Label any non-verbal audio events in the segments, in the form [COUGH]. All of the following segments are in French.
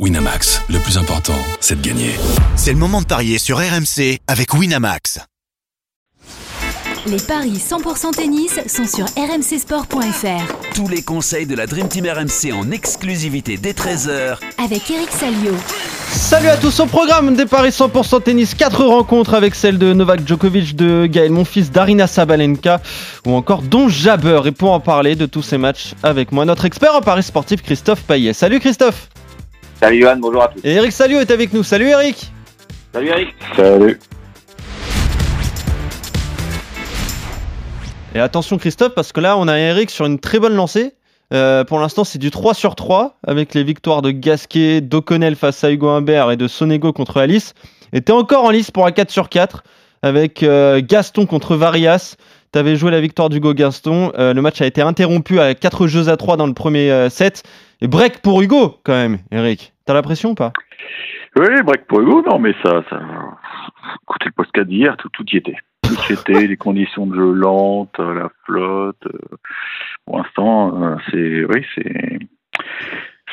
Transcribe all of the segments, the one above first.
Winamax, le plus important, c'est de gagner. C'est le moment de parier sur RMC avec Winamax. Les paris 100% tennis sont sur rmcsport.fr. Tous les conseils de la Dream Team RMC en exclusivité dès 13h Avec Eric Salio. Salut à tous au programme des paris 100% tennis. 4 rencontres avec celle de Novak Djokovic, de Gaël Monfils, d'Arina Sabalenka ou encore Don Jabber. Et pour en parler de tous ces matchs avec moi, notre expert en paris sportif Christophe Payet. Salut Christophe Salut Johan, bonjour à tous. Et Eric Salio est avec nous. Salut Eric Salut Eric. Salut. Et attention Christophe, parce que là on a Eric sur une très bonne lancée. Euh, pour l'instant, c'est du 3 sur 3 avec les victoires de Gasquet, d'O'Connell face à Hugo Humbert et de Sonego contre Alice. Et t'es encore en lice pour un 4 sur 4 avec euh, Gaston contre Varias. T'avais joué la victoire d'Hugo Gaston. Euh, le match a été interrompu à 4 jeux à 3 dans le premier euh, set. Et break pour Hugo quand même, Eric. T'as l'impression ou pas? Oui, break pour Hugo, non, mais ça, ça. Écoutez le podcast d'hier, tout, tout y était. Tout y était, les conditions de jeu lentes, la flotte. euh, Pour l'instant, c'est. Oui, c'est.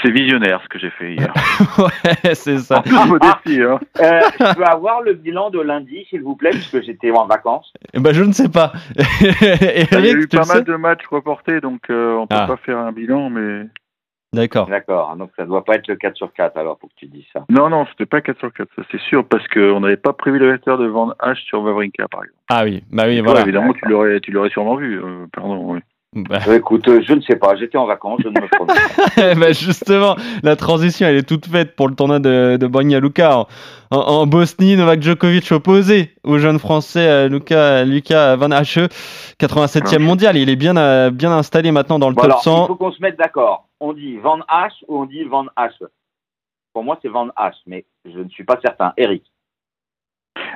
C'est visionnaire ce que j'ai fait hier. [LAUGHS] Ouais, c'est ça. Toute modestie, hein. Euh, je peux avoir le bilan de lundi, s'il vous plaît, puisque j'étais en vacances? Eh ben, je ne sais pas. [LAUGHS] Il y a eu pas mal de matchs reportés, donc euh, on peut Ah. pas faire un bilan, mais. D'accord. D'accord, donc ça doit pas être le 4 sur 4 alors pour que tu dises ça. Non, non, c'était pas 4 sur 4, ça c'est sûr, parce qu'on n'avait pas prévu le vecteur de Van H sur Wawrinka, par exemple. Ah oui, bah oui, voilà. évidemment, tu l'aurais, tu l'aurais sûrement vu. euh, pardon, oui. Bah, Euh, écoute, euh, je ne sais pas, j'étais en vacances, je ne me [LAUGHS] pas. bah, justement, la transition, elle est toute faite pour le tournoi de, de Banja Luka. En, en- en Bosnie, Novak Djokovic opposé au jeune français euh, Luca, Lucas Van Hache, 87e mondial. Il est bien, bien installé maintenant dans le Bon, top alors, il 100. faut qu'on se mette d'accord. On dit Van H ou on dit Van H Pour moi, c'est Van H, mais je ne suis pas certain. Eric?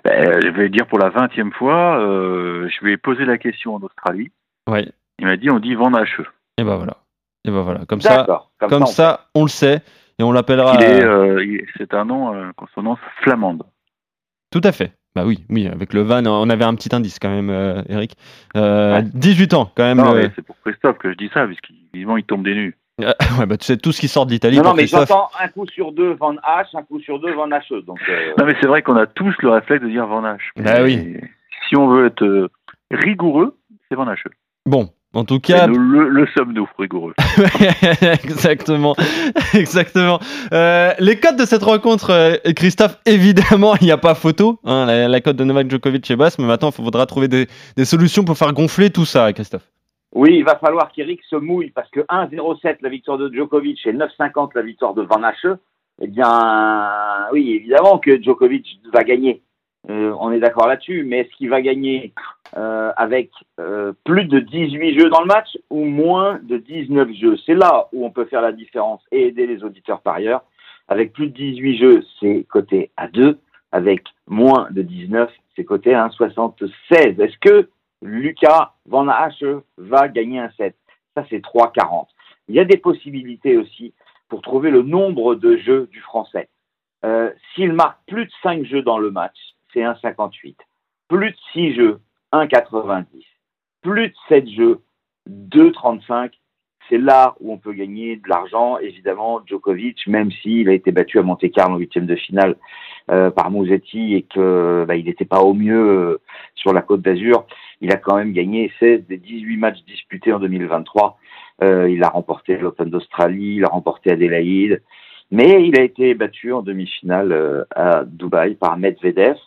Ben, je vais dire pour la vingtième fois, euh, je ai posé la question en Australie. Ouais. Il m'a dit on dit Van Hache. Et bah voilà. Et bah voilà. Comme ça. Comme, ça, on le sait. Et on l'appellera. Euh, euh, c'est un nom à consonance flamande. Tout à fait. Bah oui, oui, avec le van, on avait un petit indice quand même, euh, Eric. Euh, Ouais. 18 ans quand même. Non, le- mais c'est pour Christophe que je dis ça, puisqu'évidemment il tombe des nues. [LAUGHS] ouais, bah, tu sais tout ce qui sort d'Italie Non, non, mais Christophe. j'entends un coup sur deux Van H, un coup sur deux Van H. Donc, euh, Non, mais c'est vrai qu'on a tous le réflexe de dire Van Hache. Bah oui. Si on veut être euh, rigoureux, c'est Van Hache. Bon, en tout cas, nous, le, le sommes-nous, rigoureux? [LAUGHS] exactement, exactement. Euh, les codes de cette rencontre, euh, Christophe, évidemment, [LAUGHS] il n'y a pas photo. hein, la, la cote de Novak Djokovic est basse, mais maintenant, il faudra trouver des, des solutions pour faire gonfler tout ça, Christophe. Oui, il va falloir qu'Eric se mouille parce que 1-0-7 la victoire de Djokovic et 9-50 la victoire de Van Hache, eh bien, oui, évidemment que Djokovic va gagner. Euh, on est d'accord là-dessus, mais est-ce qu'il va gagner euh, avec euh, plus de 18 jeux dans le match ou moins de 19 jeux? C'est là où on peut faire la différence et aider les auditeurs par ailleurs. Avec plus de 18 jeux, c'est coté à 2. Avec moins de 19, c'est coté à 1,76. Est-ce que Lucas Van Hache va gagner un set? Ça, c'est 3,40. Il y a des possibilités aussi pour trouver le nombre de jeux du français. S'il marque plus de 5 jeux dans le match, c'est 1,58. Plus de 6 jeux, 1,90. Plus de 7 jeux, 2,35. C'est là où on peut gagner de l'argent. Évidemment, Djokovic, même s'il a été battu à Monte-Carlo en huitième de finale euh, par Musetti et que bah, n'était pas au mieux euh, sur la Côte d'Azur, il a quand même gagné 16 des 18 matchs disputés en 2023. Euh, il a remporté l'Open d'Australie, il a remporté Adélaïde, mais il a été battu en demi-finale à Dubaï par Medvedev.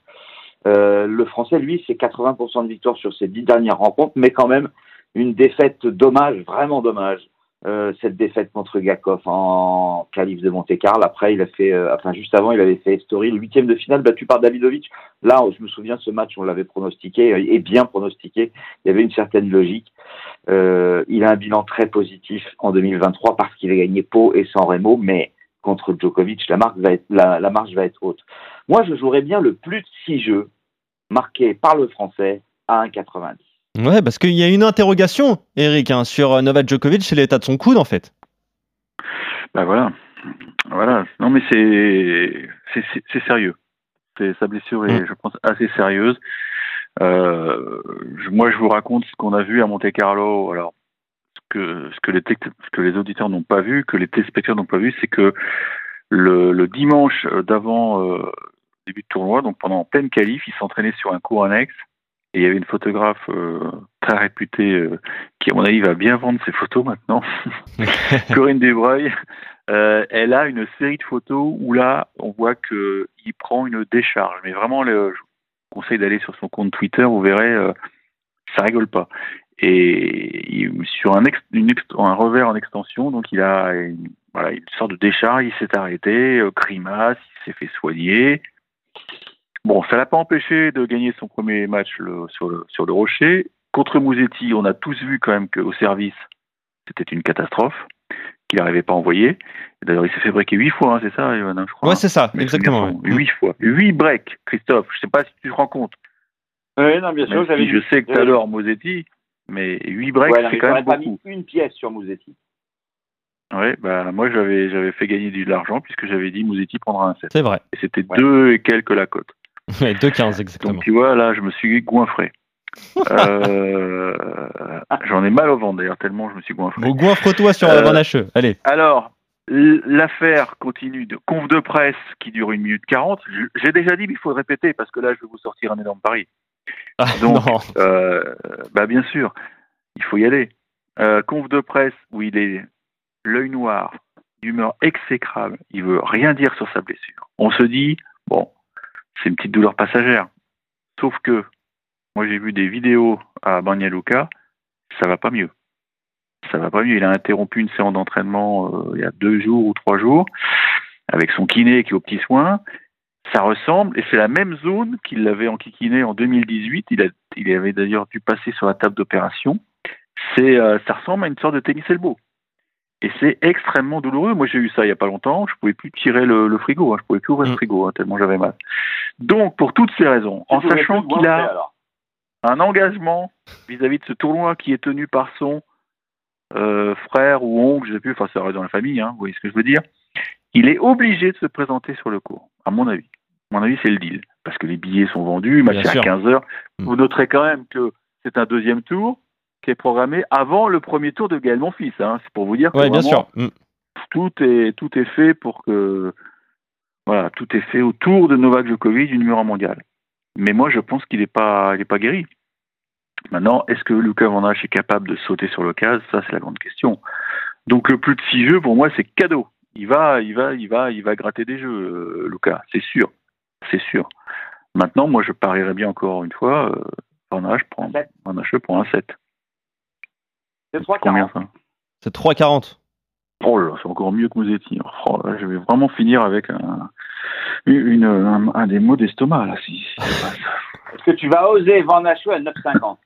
Euh, le Français, lui, c'est 80% de victoire sur ses dix dernières rencontres, mais quand même une défaite dommage, vraiment dommage. Euh, cette défaite contre Gakov en qualif de Monte-Carlo. Après, il a fait, euh, enfin juste avant, il avait fait Story, le huitième de finale battu par Davidovic. Là, je me souviens ce match, on l'avait pronostiqué euh, et bien pronostiqué. Il y avait une certaine logique. Il a un bilan très positif en 2023 parce qu'il a gagné Pau et San Remo, mais contre Djokovic, la, marque va être, la, la marge va être haute. Moi, je jouerais bien le plus de six jeux marqués par le Français à 1,90. Ouais, parce qu'il y a une interrogation, Eric, hein, sur euh, Novak Djokovic et l'état de son coude, en fait. Bah voilà. Voilà. Non, mais c'est c'est- c'est c'est sérieux. C'est- Sa blessure est, Mm. je pense, assez sérieuse. Euh, je- moi, je vous raconte ce qu'on a vu à Monte Carlo. Alors, que ce que les ce que les auditeurs n'ont pas vu, que les téléspectateurs n'ont pas vu, c'est que le, le dimanche euh, d'avant euh, début de tournoi, donc pendant en pleine qualif, il s'entraînait sur un cours annexe. Et il y avait une photographe euh, très réputée euh, qui, à mon avis, va bien vendre ses photos maintenant, [LAUGHS] [LAUGHS] Corinne Desbreuil. Euh, elle a une série de photos où là, on voit qu'il prend une décharge. Mais vraiment, le, je vous conseille d'aller sur son compte Twitter, vous verrez, ça rigole pas. Et sur un, ex- une ex- un revers en extension, donc il a une, voilà, une sorte de décharge, il s'est arrêté, euh, grimace, il s'est fait soigner. Bon, ça l'a pas empêché de gagner son premier match le- sur, le, sur le Rocher. Contre Mouzetti, on a tous vu quand même qu'au service, c'était une catastrophe, qu'il n'arrivait pas à envoyer. D'ailleurs, il s'est fait breaker huit fois, hein, c'est ça, Johan, je crois. Ouais, c'est ça, exactement. Huit fois. Huit breaks, Christophe. Je sais pas si tu te rends compte. Oui, non, bien sûr, Même j'avais si je sais que J'avais dit. adores Mosetti, mais huit breaks, Ouais, non, c'est quand même pas beaucoup. mis une pièce sur Mouzetti. Ouais, bah, moi, j'avais, j'avais fait gagner de l'argent puisque j'avais dit Mosetti prendra un 7. C'est vrai. Et c'était Ouais. deux et quelques la cote. [LAUGHS] Ouais, 2-15 exactement. Donc, tu vois, là, je me suis goinfré. [LAUGHS] Euh, j'en ai mal au ventre d'ailleurs, tellement je me suis goinfré. Bon, goinfre-toi sur Euh, Van. Allez. Alors, l'affaire continue de conf de presse qui dure une minute 40. Je- J'ai déjà dit, mais il faut le répéter parce que là, je vais vous sortir un énorme pari. Ah, [LAUGHS] donc, non. Euh, bah bien sûr, il faut y aller. Euh, conf de presse où il est l'œil noir, d'humeur exécrable, il veut rien dire sur sa blessure. On se dit, bon, c'est une petite douleur passagère. Sauf que, moi j'ai vu des vidéos à Banyaluka, ça va pas mieux. Ça va pas mieux. Il a interrompu une séance d'entraînement euh, il y a deux jours ou trois jours avec son kiné qui est aux petits soins. Ça ressemble, et c'est la même zone qu'il l'avait enquiquiné en 2018. Il, a, il avait d'ailleurs dû passer sur la table d'opération. C'est, euh, ça ressemble à une sorte de tennis elbow. Et c'est extrêmement douloureux. Moi, j'ai eu ça il y a pas longtemps. Je pouvais plus tirer le, le frigo. Hein. Je pouvais plus ouvrir Mm. le frigo hein, tellement j'avais mal. Donc, pour toutes ces raisons, en sachant qu'il a un engagement vis-à-vis de ce tournoi qui est tenu par son euh, frère ou oncle, je sais plus, enfin ça reste dans la famille, hein, vous voyez ce que je veux dire. Il est obligé de se présenter sur le cours, à mon avis. À mon avis, c'est le deal. Parce que les billets sont vendus, match à sûr. 15 heures. Mm. Vous noterez quand même que c'est un deuxième tour qui est programmé avant le premier tour de Gaël Monfils. Hein. C'est pour vous dire que Ouais, bien vraiment, sûr. Mm. tout est tout est fait pour que voilà tout est fait autour de Novak Djokovic du numéro mondial. Mais moi je pense qu'il n'est pas il est pas guéri. Maintenant est-ce que Lucas Van est capable de sauter sur l'occasion Ça c'est la grande question. Donc le plus de six jeux pour moi c'est cadeau. Il va il va il va il va gratter des jeux euh, Lucas c'est sûr c'est sûr. Maintenant moi je parierais bien encore une fois euh, Van Hache prend. Van Hache prend un 7. C'est 3 Combien ça? C'est 3,40. Oh là, c'est encore mieux que Mosetti. Oh, là, je vais vraiment finir avec un, une, un, un des mots d'estomac, là. Si, si c'est pas ça. [LAUGHS] Est-ce que tu vas oser Van Hacheux à 9,50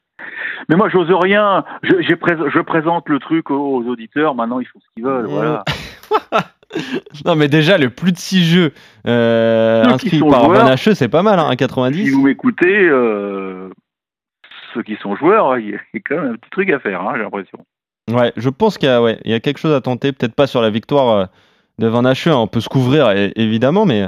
Mais moi, j'ose rien. Je, je présente le truc aux, aux auditeurs. Maintenant, ils font ce qu'ils veulent. Euh, Voilà. [LAUGHS] [LAUGHS] Non, mais déjà, le plus de 6 jeux euh, inscrits par Hacheux, c'est pas mal, hein, Si 1,90. vous m'écoutez, euh, ceux qui sont joueurs, il y a quand même un petit truc à faire, hein, j'ai l'impression. Ouais, je pense qu'il y, a- ouais, y a quelque chose à tenter. Peut-être pas sur la victoire euh, de Van Hacheux. hein, On peut se couvrir, évidemment, mais,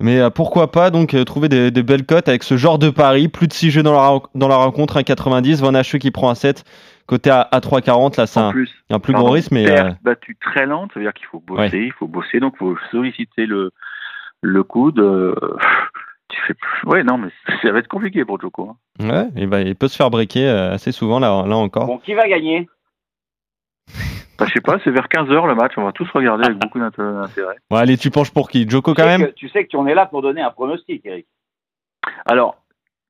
mais euh, pourquoi pas donc euh, trouver des, des belles cotes avec ce genre de pari. Plus de 6 jeux dans la, dans la rencontre, 1,90. Van Hacheux qui prend un 7. Côté à, à 3,40. Là, c'est un, plus, un plus gros risque, mais. euh, battue très lente, ça veut dire qu'il faut bosser, il faut bosser, donc il faut solliciter le, le coude. euh, tu fais plus. Ouais, non, mais [LAUGHS] ça va être compliqué pour Joko. hein. ouais, et bah, il peut se faire breaker euh, assez souvent, là, là encore. Bon, qui va gagner? Bah, je sais pas, c'est vers 15h le match, on va tous regarder avec beaucoup d'inté- d'intérêt. Bon, allez, tu penches pour qui? Joko tu quand sais, même? que, tu sais que tu en es là pour donner un pronostic, Eric. Alors,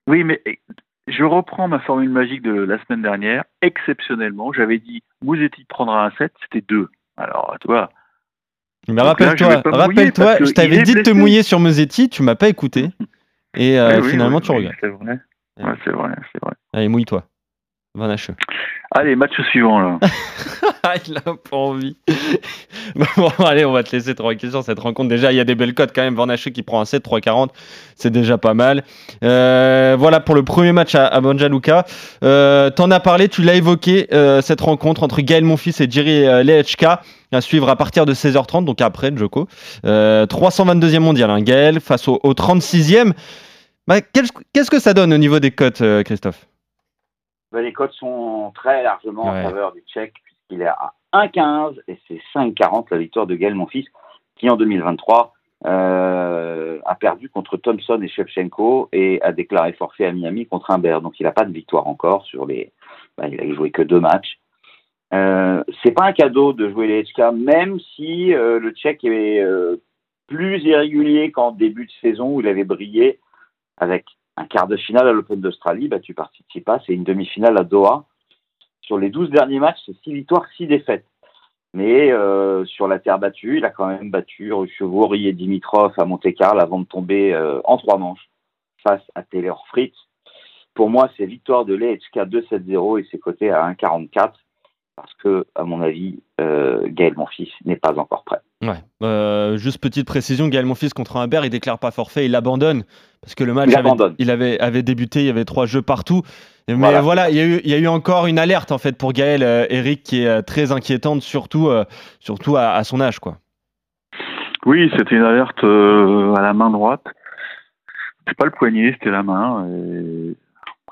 oui, mais eh, je reprends ma formule magique de la semaine dernière. Exceptionnellement, j'avais dit Mouzetti prendra un 7, c'était 2. Alors, tu vois, Mais rappelle-toi, rappelle-toi, je t'avais est dit de te mouiller sur Musetti, tu m'as pas écouté. [LAUGHS] Et euh, eh oui, finalement, oui, tu oui, regrettes. C'est vrai. Ouais, c'est vrai, c'est vrai. Allez, mouille-toi. Van Hacheux. Allez, match suivant, là. [LAUGHS] Ah, il a pas envie. [LAUGHS] bon, allez, on va te laisser tranquille sur cette rencontre. Déjà, il y a des belles cotes quand même. Van qui prend un 7, 3,40. C'est déjà pas mal. Euh, voilà pour le premier match à, à Banja Luka. Euh, T'en as parlé, tu l'as évoqué, euh, cette rencontre entre Gaël Monfils et Jerry Lehechka à suivre à partir de 16h30, donc après Joko. Euh, 322e mondial, hein, Gaël face au, au 36e. Bah, Qu'est-ce que ça donne au niveau des cotes, euh, Christophe? Ben, les cotes sont très largement Ouais. en faveur du Tchèque, puisqu'il est à 1,15 et c'est 5,40 la victoire de Gaël Monfils. qui en 2023 euh, a perdu contre Thompson et Shevchenko et a déclaré forfait à Miami contre Humbert. Donc il n'a pas de victoire encore sur les. Ben, il a joué que deux matchs. Euh, c'est pas un cadeau de jouer les HK, même si euh, le Tchèque est euh, plus irrégulier qu'en début de saison où il avait brillé avec un quart de finale à l'Open d'Australie, battu par Tsitsipas, et une demi-finale à Doha. Sur les 12 derniers matchs, c'est 6 victoires, 6 défaites. Mais euh, sur la terre battue, il a quand même battu Chevaury et Dimitrov à Monte-Carlo avant de tomber euh, en trois manches face à Taylor Fritz. Pour moi, c'est victoire de l'EHK 2-7-0 et c'est coté à 1,44 parce que, à mon avis, euh, Gaël Monfils n'est pas encore prêt. Ouais. Euh, juste petite précision, Gaël Monfils contre Humbert, il déclare pas forfait, il abandonne parce que le match Il avait, abandonne. il avait, avait débuté, il y avait trois jeux partout. Mais Voilà. voilà, il, y a eu, il y a eu encore une alerte en fait pour Gaël, euh, Eric, qui est euh, très inquiétante, surtout, euh, surtout à, à son âge, quoi. Oui, c'était une alerte euh, à la main droite. C'est pas le poignet, c'était la main. et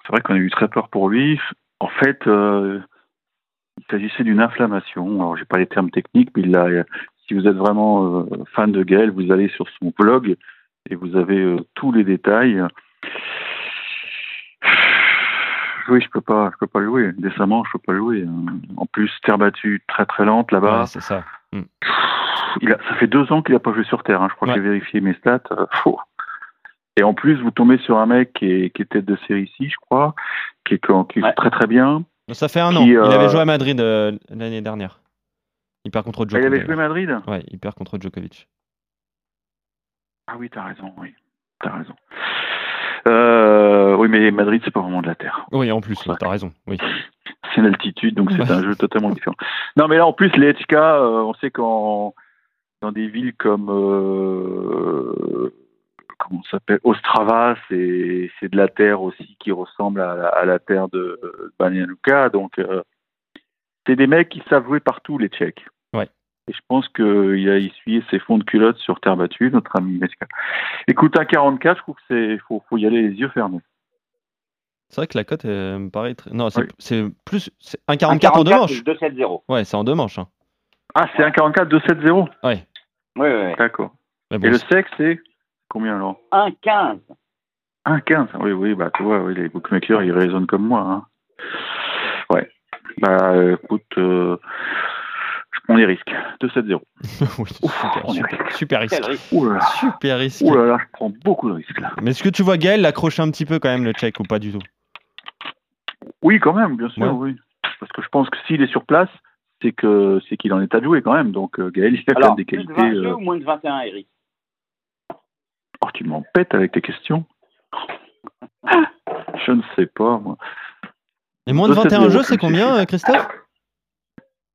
C'est vrai qu'on a eu très peur pour lui. En fait, euh, il s'agissait d'une inflammation. Alors, j'ai pas les termes techniques, mais il a, si vous êtes vraiment euh, fan de Gaël, vous allez sur son blog et vous avez euh, tous les détails. Oui, je peux pas, je peux pas jouer. Décemment, je peux pas jouer. En plus, terre battue très très lente là-bas. Ouais, c'est ça. Il a, ça fait deux ans qu'il n'a pas joué sur Terre. hein. Je crois Ouais. que j'ai vérifié mes stats. Euh, faux. Et en plus, vous tombez sur un mec qui est, qui est tête de série ici, je crois, qui est, qui est Ouais. très très bien. Ça fait un Qui, an. Il euh, avait joué à Madrid euh, l'année dernière. Il perd contre Ah, il Djokovic. avait joué Madrid Ouais, il perd contre Djokovic. Ah oui, t'as raison, oui. T'as raison. Euh, oui, mais Madrid, c'est pas vraiment de la Terre. Oui, en plus, t'as raison. Oui. C'est l'altitude, donc c'est un jeu totalement différent. Non, mais là, en plus, les HK, euh, on sait qu'en dans des villes comme euh, comment s'appelle Ostrava, c'est c'est de la terre aussi qui ressemble à, la- à la terre de Banja Luka. Donc, euh, c'est des mecs qui savent jouer partout, les Tchèques. Ouais. Et je pense qu'il a essuyé ses fonds de culotte sur terre battue, notre ami HK. Écoute, un 44, je trouve que c'est faut, faut y aller les yeux fermés. C'est vrai que la cote euh, me paraît très... Non, c'est Oui. c'est plus... c'est un 44 en deux manches. 2-7-0. Ouais, c'est en deux manches. hein. Ah, c'est un 44 2-7-0 Oui, oui, oui. D'accord. Bon, Et le sexe, c'est combien alors 1-15. 1,15. Oui, oui, bah tu vois, oui, les bookmakers, ils raisonnent comme moi. Hein. Ouais. Bah écoute, euh, je prends les risques. 2-7-0. [LAUGHS] oui, super, super, super risque. Quel risque. Ouh là là. Super risque. Ouh là là, je prends beaucoup de risques là. Mais est-ce que tu vois Gaël l'accrocher un petit peu quand même le check ou pas du tout? Oui, quand même, bien sûr, Ouais. oui. Parce que je pense que s'il est sur place, c'est que c'est qu'il en est à jouer quand même. Donc euh, Gaël, il a quand Alors, même des plus de qualités. 20 jeux euh, ou moins de 21, Eric? Oh, tu m'en pètes avec tes questions. Je ne sais pas, moi. Et moins de 2-7-0, 21 jeux, c'est combien, euh, Christophe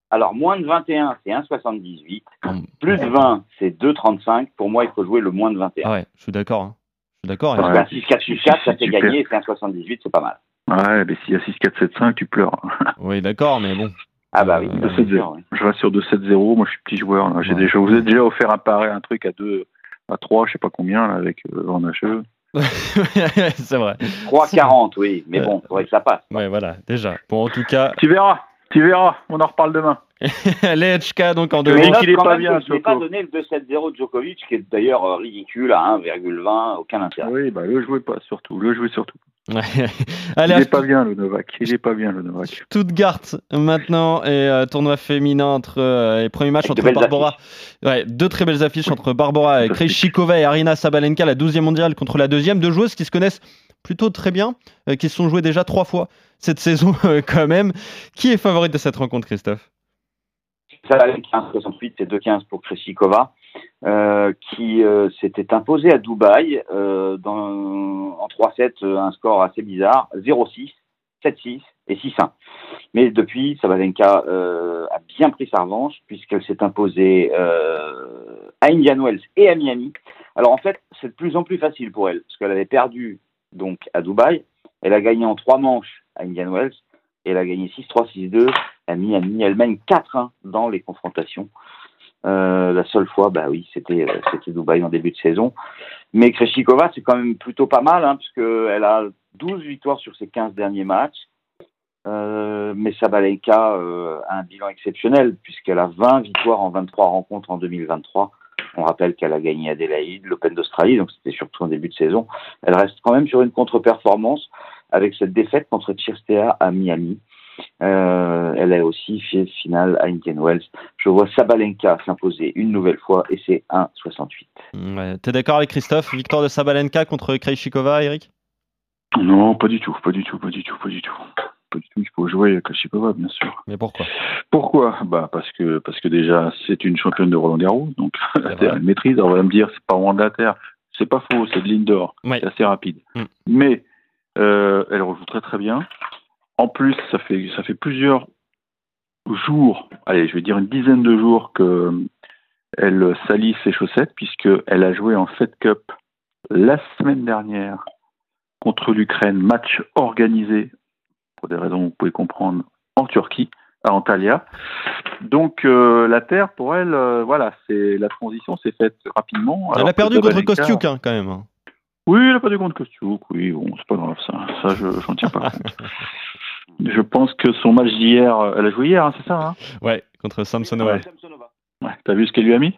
Alors, moins de 21, c'est 1,78. Hum, Plus de 20, c'est 2,35. Pour moi, il faut jouer le moins de 21. Ah ouais, je suis d'accord. hein. Je suis d'accord. Parce hein. Ouais. qu'un 6-4 sur 4, ça Si fait tu gagner, et c'est 1,78, c'est pas mal. Ouais, mais s'il y a 6, 4, 7, 5, tu pleures. [LAUGHS] Oui, d'accord, mais bon. Ah bah oui, Euh, bien sûr, oui. Je reste sur 2-7-0. Moi, je suis petit joueur. là. J'ai Ouais. déjà, je vous ai déjà offert un pareil, un truc à 2, à 3, je sais pas combien, là, avec euh, Van Hacheux. [LAUGHS] c'est vrai. 3,40, oui. Mais Euh, bon, il faudrait que ça passe. Ouais, voilà, déjà. Bon, en tout cas, Tu verras, tu verras. On en reparle demain. [LAUGHS] les HK, donc en note qu'il est pas bien, je n'ai pas donné le 2-7-0 de Djokovic, qui est d'ailleurs euh, ridicule à 1,20, aucun intérêt. Oui, bah, le jouez pas, surtout. Le jouez surtout. [LAUGHS] Il Allez, est à pas bien, le Novak. Il est pas bien, le Novak. Stuttgart maintenant et euh, tournoi féminin entre euh, les premiers matchs Avec entre Barbara. Ouais, deux très belles affiches entre Barbara et. Krejcikova et Arina Sabalenka, la 12e mondiale contre la deuxième. Deux joueuses qui se connaissent plutôt très bien, euh, qui se sont jouées déjà trois fois cette [LAUGHS] saison euh, quand même. Qui est favorite de cette rencontre, Christophe? Ça allait 15,68, c'est 2,15 pour Krejcikova, euh, qui euh, s'était imposée à Dubaï euh, dans, en 3-7, euh, un score assez bizarre, 0-6, 7-6 et 6-1. Mais depuis, Sabalenka a bien pris sa revanche puisqu'elle s'est imposée à Indian Wells et à Miami. Alors en fait, c'est de plus en plus facile pour elle parce qu'elle avait perdu donc à Dubaï. Elle a gagné en trois manches à Indian Wells et elle a gagné 6-3, 6-2 à Miami. Elle mène 4-1 dans les confrontations. Euh, la seule fois, bah oui, c'était euh, c'était Dubaï en début de saison. Mais Krejcikova, c'est quand même plutôt pas mal, hein, puisqu'elle a 12 victoires sur ses 15 derniers matchs. Euh, mais Sabalenka euh, a un bilan exceptionnel, puisqu'elle a 20 victoires en 23 rencontres en 2023. On rappelle qu'elle a gagné Adélaïde, l'Open d'Australie, donc c'était surtout en début de saison. Elle reste quand même sur une contre-performance avec cette défaite contre Chirstea à Miami. Euh, elle a aussi fait finale à Indian Wells. Je vois Sabalenka s'imposer une nouvelle fois et c'est 1,68. Ouais. T'es d'accord avec Christophe? Victoire de Sabalenka contre Krejcikova, Eric? Non, pas du tout, pas du tout, pas du tout, pas du tout. Pas du tout, il faut jouer Krejcikova, bien sûr. Mais pourquoi? Pourquoi? Bah parce que parce que déjà c'est une championne de Roland Garros, donc la [LAUGHS] C'est terre elle maîtrise. Alors, on va me dire c'est pas vraiment de la terre, c'est pas faux, c'est de l'indoor, Ouais. c'est assez rapide. Mm. Mais euh, elle rejoue très très bien. En plus, ça fait ça fait plusieurs jours, allez, je vais dire une dizaine de jours que elle salit ses chaussettes puisque elle a joué en Fed Cup la semaine dernière contre l'Ukraine, match organisé pour des raisons que vous pouvez comprendre en Turquie, à Antalya. Donc euh, la terre pour elle, euh, voilà, c'est la transition s'est faite rapidement. Elle a perdu contre Kostiuk, hein, quand même. hein. Oui, elle a perdu contre Kostiuk. Oui, bon, c'est pas grave ça. Ça, je j'en tiens pas compte. [LAUGHS] Je pense que son match d'hier, euh, elle a joué hier, hein, c'est ça hein Ouais, contre Samsonova. Ouais. Ouais. T'as vu ce qu'elle lui a mis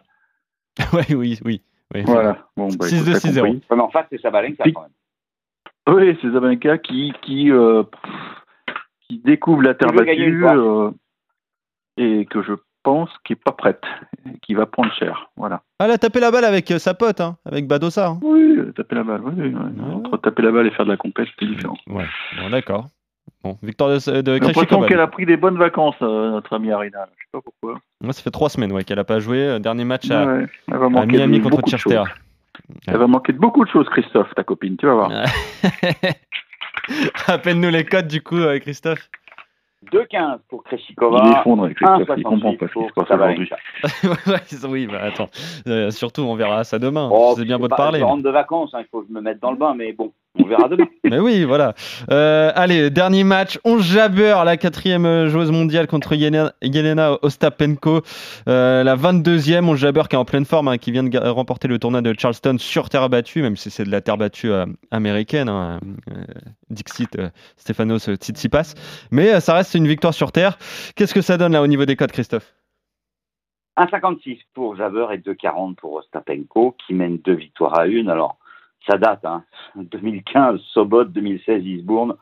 [LAUGHS] Ouais, oui, oui. oui. Voilà. Bon, bah, 6-2, écoute, t'as 6-0. compris. Ouais, mais en face, c'est Sabalenka Oui. quand même. Oui, c'est Zabanka qui qui euh, qui découvre la terre battue euh, et que je pense qui est pas prête, qui va prendre cher. Voilà. Ah, elle a tapé la balle avec euh, sa pote, hein, avec Badosa. hein. Oui, euh, taper la balle. Oui, oui, oui. Ouais. Entre taper la balle et faire de la compète, c'est différent. Ouais, bon, d'accord. Bon, victoire de, de J'ai qu'elle a pris des bonnes vacances, euh, notre amie Arina. Je sais pas pourquoi. Moi, ça fait trois semaines ouais, qu'elle a pas joué. Euh, Dernier match à, Ouais, elle va à manquer Miami de contre beaucoup de Chirstea. choses. Elle va manquer de beaucoup de choses, Christophe, ta copine. Tu vas voir. [LAUGHS] Rappelle-nous les codes du coup, euh, Christophe. 2,15 pour Il est effondré, Christophe. Il comprend 1,68 pas ce qui se passe aujourd'hui. [LAUGHS] Oui, bah attends. Euh, surtout, on verra ça demain. Oh, c'est bien beau de parler. Je rentre de vacances, hein, il faut que je me mette dans le bain, mais bon, on verra demain. [LAUGHS] Mais oui, voilà. Euh, allez, dernier match. On jabber la quatrième joueuse mondiale contre Yelena, Yelena Ostapenko. Euh, la 22e, on jabber qui est en pleine forme, hein, qui vient de remporter le tournoi de Charleston sur terre battue, même si c'est de la terre battue euh, américaine. hein, Dixit, Stefanos euh, Tsitsipas. Mais ça reste une victoire sur terre. Qu'est-ce que ça donne là au niveau des codes, Christophe? 1,56 pour Jaber et 2,40 pour Ostapenko, qui mène deux victoires à une. Alors, ça date, hein. [LAUGHS] 2015, Sobot, 2016, Eastbourne.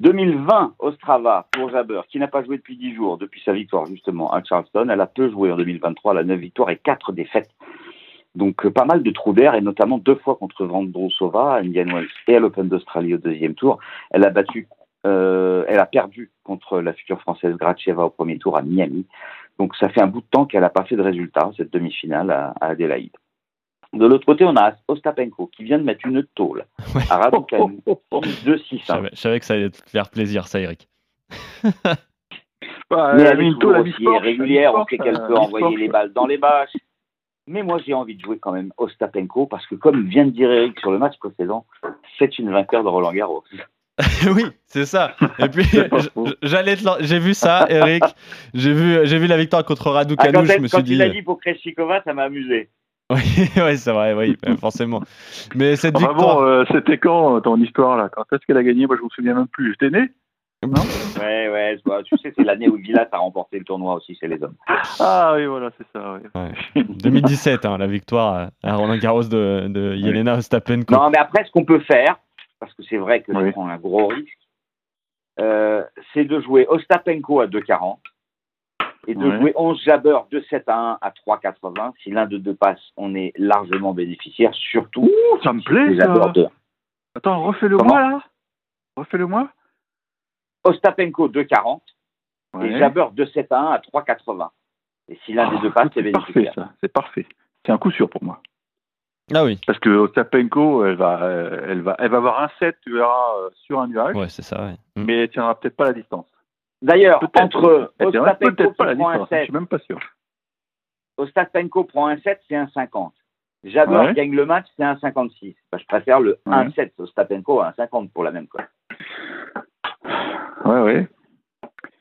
2020, Ostrava pour Jaber, qui n'a pas joué depuis 10 jours, depuis sa victoire justement à Charleston. Elle a peu joué en 2023, elle a 9 victoires et 4 défaites. Donc, euh, pas mal de trous d'air, et notamment deux fois contre à Indian Wells et à l'Open d'Australie au deuxième tour. Elle a battu, euh, elle a perdu contre la future française Gracheva au premier tour à Miami. Donc ça fait un bout de temps qu'elle n'a pas fait de résultat, cette demi-finale à, à Adélaïde. De l'autre côté, on a Ostapenko qui vient de mettre une tôle Ouais. à Raducanu, 2-6. je hein. savais, je savais que ça allait te faire plaisir, ça, Eric. Bah, Mais elle est régulière, on sait qu'elle euh, peut envoyer les balles dans les bâches. Mais moi, j'ai envie de jouer quand même Ostapenko parce que, comme vient de dire Eric sur le match précédent, c'est une vainqueur de Roland Garros. [LAUGHS] oui, c'est ça. Et puis, j'allais j'ai vu ça, Eric. J'ai vu, j'ai vu la victoire contre Ah, Raducanu. quand je me quand suis dit. il a dit pour Krejcikova, ça m'a amusé. [LAUGHS] Oui, ouais, c'est vrai, oui, euh, forcément. Mais cette Enfin victoire. bon, euh, c'était quand euh, ton histoire là? Quand est-ce qu'elle a gagné? Moi, je me souviens même plus. J'étais né? Ouais, ouais, je vois. tu sais, c'est l'année où Villas a remporté le tournoi aussi chez les hommes. Ah oui, voilà, c'est ça. oui. Ouais. 2017, hein, la victoire à Roland Garros de, de Yelena Ostapenko. Non, mais après, ce qu'on peut faire, parce que c'est vrai que Oui. je prends un gros risque, euh, c'est de jouer Ostapenko à 2,40 et de Ouais. jouer 11 Jabber de 7 à 1 à 3,80. Si l'un de deux passe, on est largement bénéficiaire, surtout Ouh, ça me plaît ça. De Attends, refais-le Comment moi là. Refais-le moi. Ostapenko 2,40 et Ouais. Jabber de 7 à 1 à 3,80. Et si l'un des deux passe, Ah, c'est c'est parfait bénéficiaire. ça. C'est parfait. C'est un coup sûr pour moi. Ah oui, Parce que Ostapenko, elle va, euh, elle va, elle va avoir un set, tu verras, euh, sur un nuage, ouais, c'est ça. ouais. Mm. mais elle tiendra peut-être pas la distance. D'ailleurs, entre tiendra Ostapenko qui prend un. Je 7 suis même pas sûr. Ostapenko prend un 7, c'est un 50. Jabber Ouais. gagne le match, c'est un 56. Bah, je préfère le Ouais. 1-7 Ostapenko à un 50 pour la même cote. Ouais, ouais.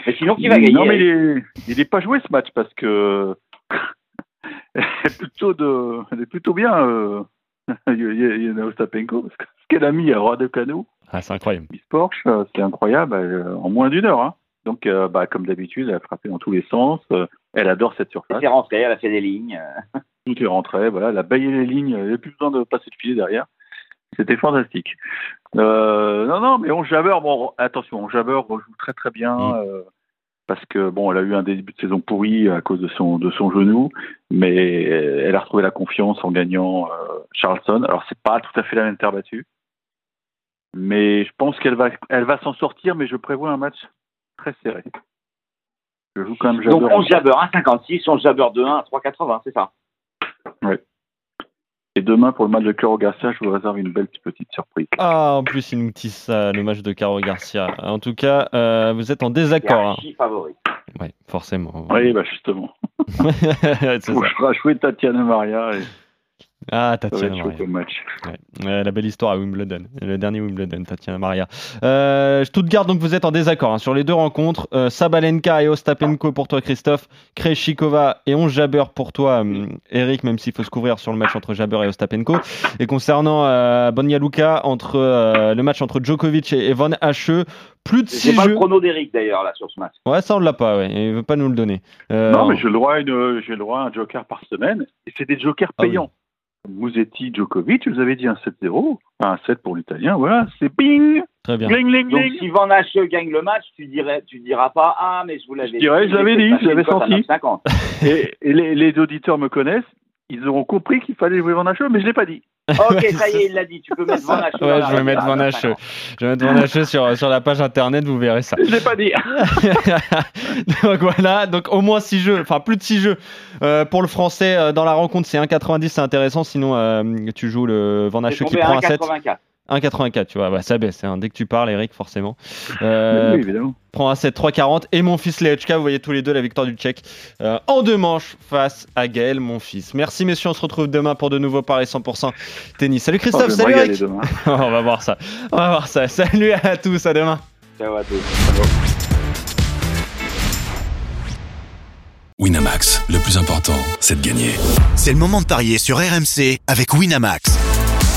Mais sinon, qui va gagner Non, mais il est, il est pas joué ce match parce que [LAUGHS] elle est plutôt de, elle est plutôt bien. Euh, [LAUGHS] Yelena Ostapenko parce que ce qu'elle a mis à Roi de Canot, Ah, c'est incroyable. Miss Porsche, euh, c'est incroyable, en moins d'une heure. Hein. Donc, euh, bah, comme d'habitude, elle a frappé dans tous les sens. euh, elle adore cette surface. C'est rentré, elle a fait des lignes. [LAUGHS] Tout est rentré, voilà, elle a baillé les lignes, il n'y avait plus besoin de passer le filet derrière. C'était fantastique. Euh, non, non, mais on Jabber, bon, attention, on Jabber joue très très bien. Mm. euh, parce que bon, elle a eu un début de saison pourri à cause de son de son genou, mais elle a retrouvé la confiance en gagnant euh, Charleston. Alors c'est pas tout à fait la même terre battue, mais je pense qu'elle va elle va s'en sortir, mais je prévois un match très serré. Je joue quand même Donc Jabber. 11 jabber 1,56, 11 jabber 2-1 à 3,80, c'est ça? Et demain pour le match de Caro Garcia, je vous réserve une belle petite surprise. Ah, en plus, il nous tisse ça, le match de Caro Garcia. En tout cas, euh, vous êtes en C'est désaccord. hein. favori. Ouais, forcément. Oui, bah justement. [LAUGHS] ça. fera jouer Tatiana Maria et Ah, Tatiana Maria. match. Ouais. La belle histoire à Wimbledon. Le dernier Wimbledon, Tatiana Maria. Euh, Stuttgart, donc vous êtes en désaccord hein, sur les deux rencontres. Euh, Sabalenka et Ostapenko pour toi, Christophe. Krejcikova et 11 Jabber pour toi, hum, Eric, même s'il faut se couvrir sur le match entre Jabber et Ostapenko. Et concernant euh, Bonia Luka, entre, euh, le match entre Djokovic et, et Van Hache, plus de 6 pas le chrono d'Eric d'ailleurs là sur ce match. Ouais, ça on l'a pas, ouais. Il veut pas nous le donner. Euh, Non, mais j'ai le droit à une, j'ai le droit à un joker par semaine. Et c'est des jokers Ah payants. Musetti, Djokovic, vous avez dit un 7-0, un 7 pour l'italien, voilà, c'est ping, Très bien. Donc si Van Hache gagne le match, tu dirais, tu diras pas ah mais je vous l'avais Je dirais, je l'avais dit, je l'avais senti. 50. Et, et les, les auditeurs me connaissent, ils auront compris qu'il fallait jouer Van Hache, mais je l'ai pas dit. Ok, ça y est, il l'a dit. Tu peux mettre Van Ouais, je vais mettre Van à Hache. 50. Je vais mettre Van Hache sur, sur la page internet, vous verrez ça. Je l'ai pas dit. [LAUGHS] donc voilà, donc au moins 6 jeux, enfin plus de 6 jeux euh, pour le français euh, dans la rencontre, c'est 1,90, c'est intéressant. Sinon, euh, tu joues le Van qui prend un 7. 1,84. 1,84, tu vois, ouais, ça baisse. hein. Dès que tu parles, Eric, forcément. [LAUGHS] Euh, oui, évidemment. prend un 7 3,40. Et mon fils Lechka, vous voyez tous les deux la victoire du Tchèque euh, en deux manches face à Gaël, mon fils. Merci messieurs, on se retrouve demain pour de nouveaux paris 100% tennis. Salut Oh, Christophe, me salut Eric. demain. [LAUGHS] on va voir ça. On va voir ça. Salut à tous, à demain. Ciao à tous. Winamax, le plus important, c'est de gagner. C'est le moment de parier sur RMC avec Winamax.